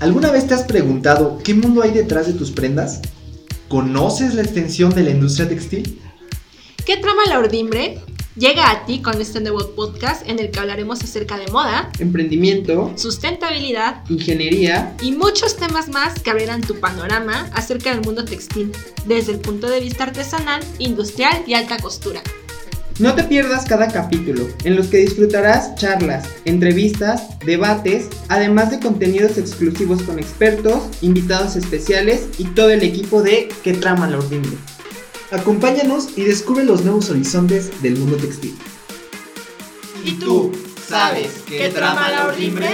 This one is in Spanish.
¿Alguna vez te has preguntado qué mundo hay detrás de tus prendas? ¿Conoces la extensión de la industria textil? ¿Qué trama la ordimbre? Llega a ti con este nuevo podcast en el que hablaremos acerca de moda, emprendimiento, sustentabilidad, ingeniería y muchos temas más que abrirán tu panorama acerca del mundo textil, desde el punto de vista artesanal, industrial y alta costura. No te pierdas cada capítulo, en los que disfrutarás charlas, entrevistas, debates, además de contenidos exclusivos con expertos, invitados especiales y todo el equipo de Que Trama la Ordimbre. Acompáñanos y descubre los nuevos horizontes del mundo textil. ¿Y tú sabes qué trama la ordimbre?